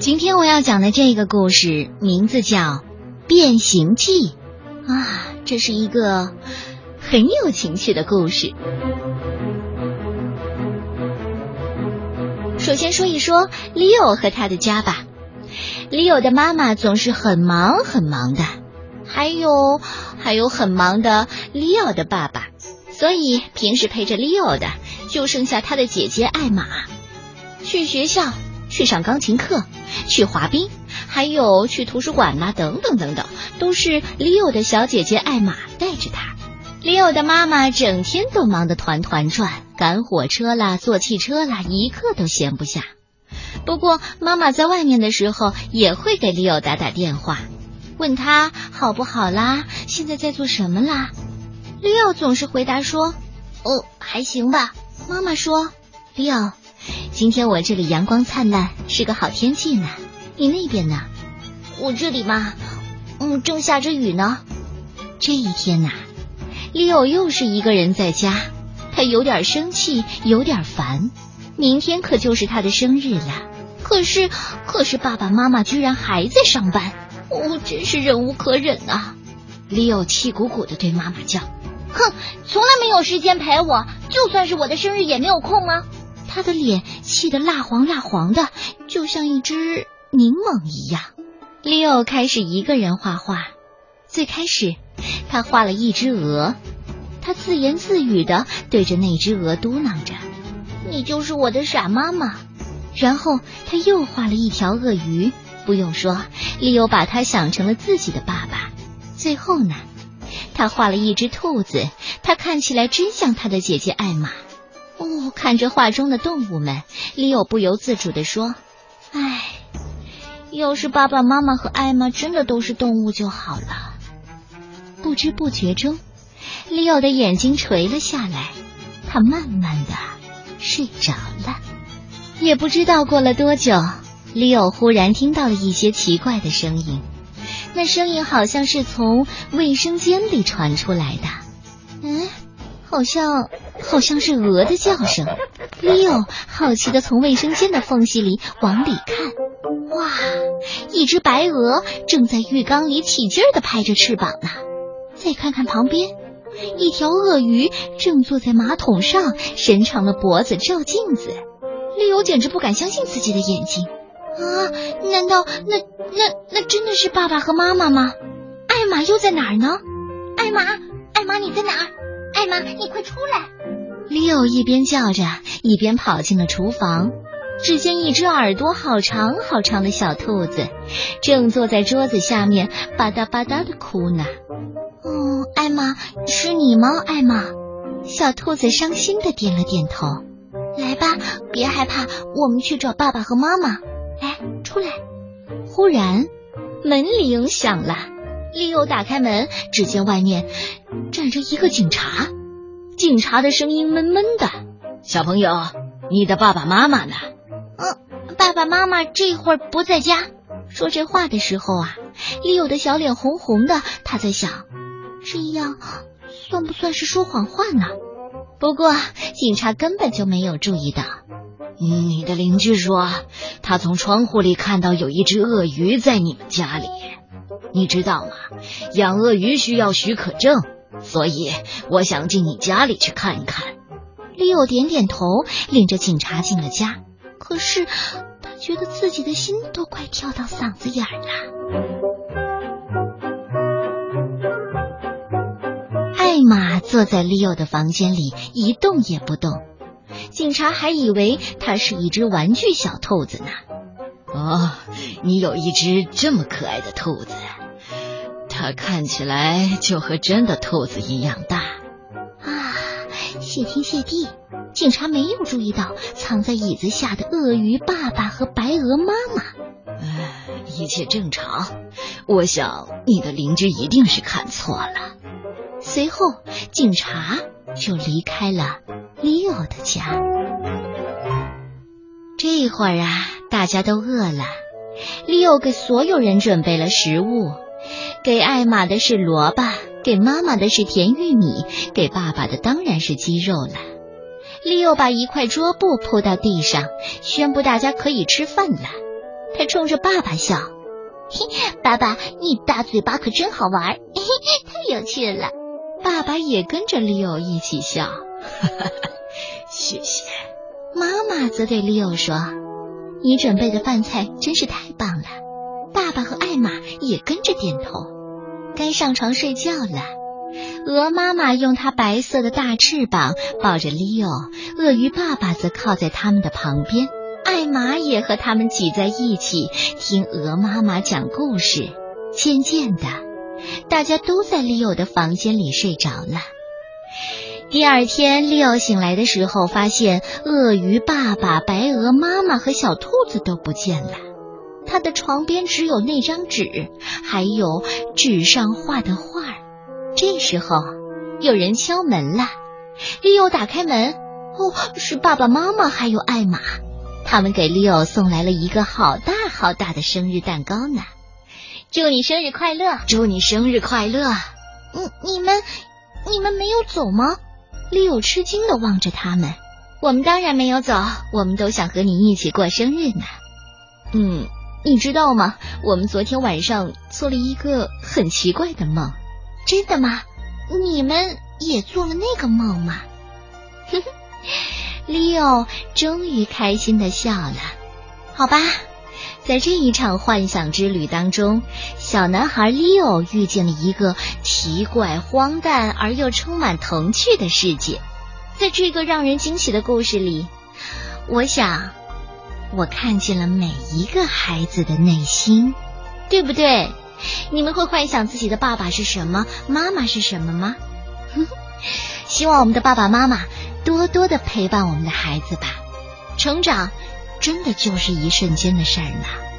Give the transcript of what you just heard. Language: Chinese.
今天我要讲的这个故事名字叫《变形记》啊，这是一个很有情趣的故事。首先说一说 Leo 和他的家吧。Leo 的妈妈总是很忙很忙的，还有还有很忙的 Leo 的爸爸，所以平时陪着 Leo 的就剩下他的姐姐艾玛。去学校，去上钢琴课，去滑冰，还有去图书馆啦，等等等等，都是 Leo 的小姐姐艾玛带着他。Leo 的妈妈整天都忙得团团转，赶火车啦，坐汽车啦，一刻都闲不下。不过妈妈在外面的时候，也会给 Leo 打打电话，问他好不好啦，现在在做什么啦。Leo 总是回答说：“哦，还行吧。”妈妈说：“Leo，今天我这里阳光灿烂，是个好天气呢。你那边呢？我这里嘛，嗯，正下着雨呢。这一天呐。”利奥又是一个人在家，他有点生气，有点烦。明天可就是他的生日了，可是，可是爸爸妈妈居然还在上班，我，真是忍无可忍啊！利奥气鼓鼓的对妈妈叫：“哼，从来没有时间陪我，就算是我的生日也没有空吗？”他的脸气得蜡黄蜡黄的，就像一只柠檬一样。利奥开始一个人画画，最开始。他画了一只鹅，他自言自语的对着那只鹅嘟囔着：“你就是我的傻妈妈。”然后他又画了一条鳄鱼，不用说，利欧把他想成了自己的爸爸。最后呢，他画了一只兔子，它看起来真像他的姐姐艾玛。看着画中的动物们，利奥不由自主的说：“唉，要是爸爸妈妈和艾玛真的都是动物就好了。”不知不觉中，利奥的眼睛垂了下来，他慢慢的睡着了。也不知道过了多久，利奥忽然听到了一些奇怪的声音，那声音好像是从卫生间里传出来的。嗯，好像好像是鹅的叫声。利奥好奇的从卫生间的缝隙里往里看，哇，一只白鹅正在浴缸里起劲的拍着翅膀呢。再看看旁边，一条鳄鱼正坐在马桶上，伸长了脖子照镜子。利欧简直不敢相信自己的眼睛啊！难道那那那真的是爸爸和妈妈吗？艾玛又在哪儿呢？艾玛，艾玛你在哪儿？艾玛，你快出来！利奥一边叫着，一边跑进了厨房。只见一只耳朵好长好长的小兔子，正坐在桌子下面吧嗒吧嗒的哭呢。哦，艾玛，是你吗？艾玛，小兔子伤心的点了点头。来吧，别害怕，我们去找爸爸和妈妈。来，出来。忽然，门铃响了。利欧打开门，只见外面站着一个警察。警察的声音闷闷的：“小朋友，你的爸爸妈妈呢？”“嗯，爸爸妈妈这会儿不在家。”说这话的时候啊，利欧的小脸红红的。他在想。这样算不算是说谎话呢？不过警察根本就没有注意到。你的邻居说，他从窗户里看到有一只鳄鱼在你们家里。你知道吗？养鳄鱼需要许可证，所以我想进你家里去看一看。利欧点点头，领着警察进了家。可是他觉得自己的心都快跳到嗓子眼了。艾玛坐在利奥的房间里一动也不动，警察还以为他是一只玩具小兔子呢。哦，你有一只这么可爱的兔子，它看起来就和真的兔子一样大。啊，谢天谢地，警察没有注意到藏在椅子下的鳄鱼爸爸和白鹅妈妈。唉，一切正常，我想你的邻居一定是看错了。随后，警察就离开了利奥的家。这会儿啊，大家都饿了。利奥给所有人准备了食物，给艾玛的是萝卜，给妈妈的是甜玉米，给爸爸的当然是鸡肉了。利奥把一块桌布铺到地上，宣布大家可以吃饭了。他冲着爸爸笑：“嘿，爸爸，你大嘴巴可真好玩，嘿嘿，太有趣了。”爸爸也跟着利奥一起笑。哈哈，谢谢。妈妈则对利奥说：“你准备的饭菜真是太棒了。”马也跟着点头。该上床睡觉了。鹅妈妈用它白色的大翅膀抱着利奥，鳄鱼爸爸则靠在他们的旁边。艾玛也和他们挤在一起听鹅妈妈讲故事。渐渐的，大家都在利奥的房间里睡着了。第二天，利奥醒来的时候，发现鳄鱼爸爸、白鹅妈妈和小兔子都不见了。他的床边只有那张纸，还有纸上画的画。这时候，有人敲门了。利奥打开门，哦，是爸爸妈妈还有艾玛。他们给利奥送来了一个好大好大的生日蛋糕呢。祝你生日快乐！祝你生日快乐！你你们你们没有走吗？利奥吃惊的望着他们，我们当然没有走，我们都想和你一起过生日呢。嗯，你知道吗？我们昨天晚上做了一个很奇怪的梦。真的吗？你们也做了那个梦吗？哼 哼，Leo 终于开心的笑了。好吧，在这一场幻想之旅当中，小男孩 Leo 遇见了一个奇怪、荒诞而又充满童趣的世界。在这个让人惊喜的故事里，我想，我看见了每一个孩子的内心，对不对？你们会幻想自己的爸爸是什么，妈妈是什么吗？希望我们的爸爸妈妈多多的陪伴我们的孩子吧。成长真的就是一瞬间的事儿呢。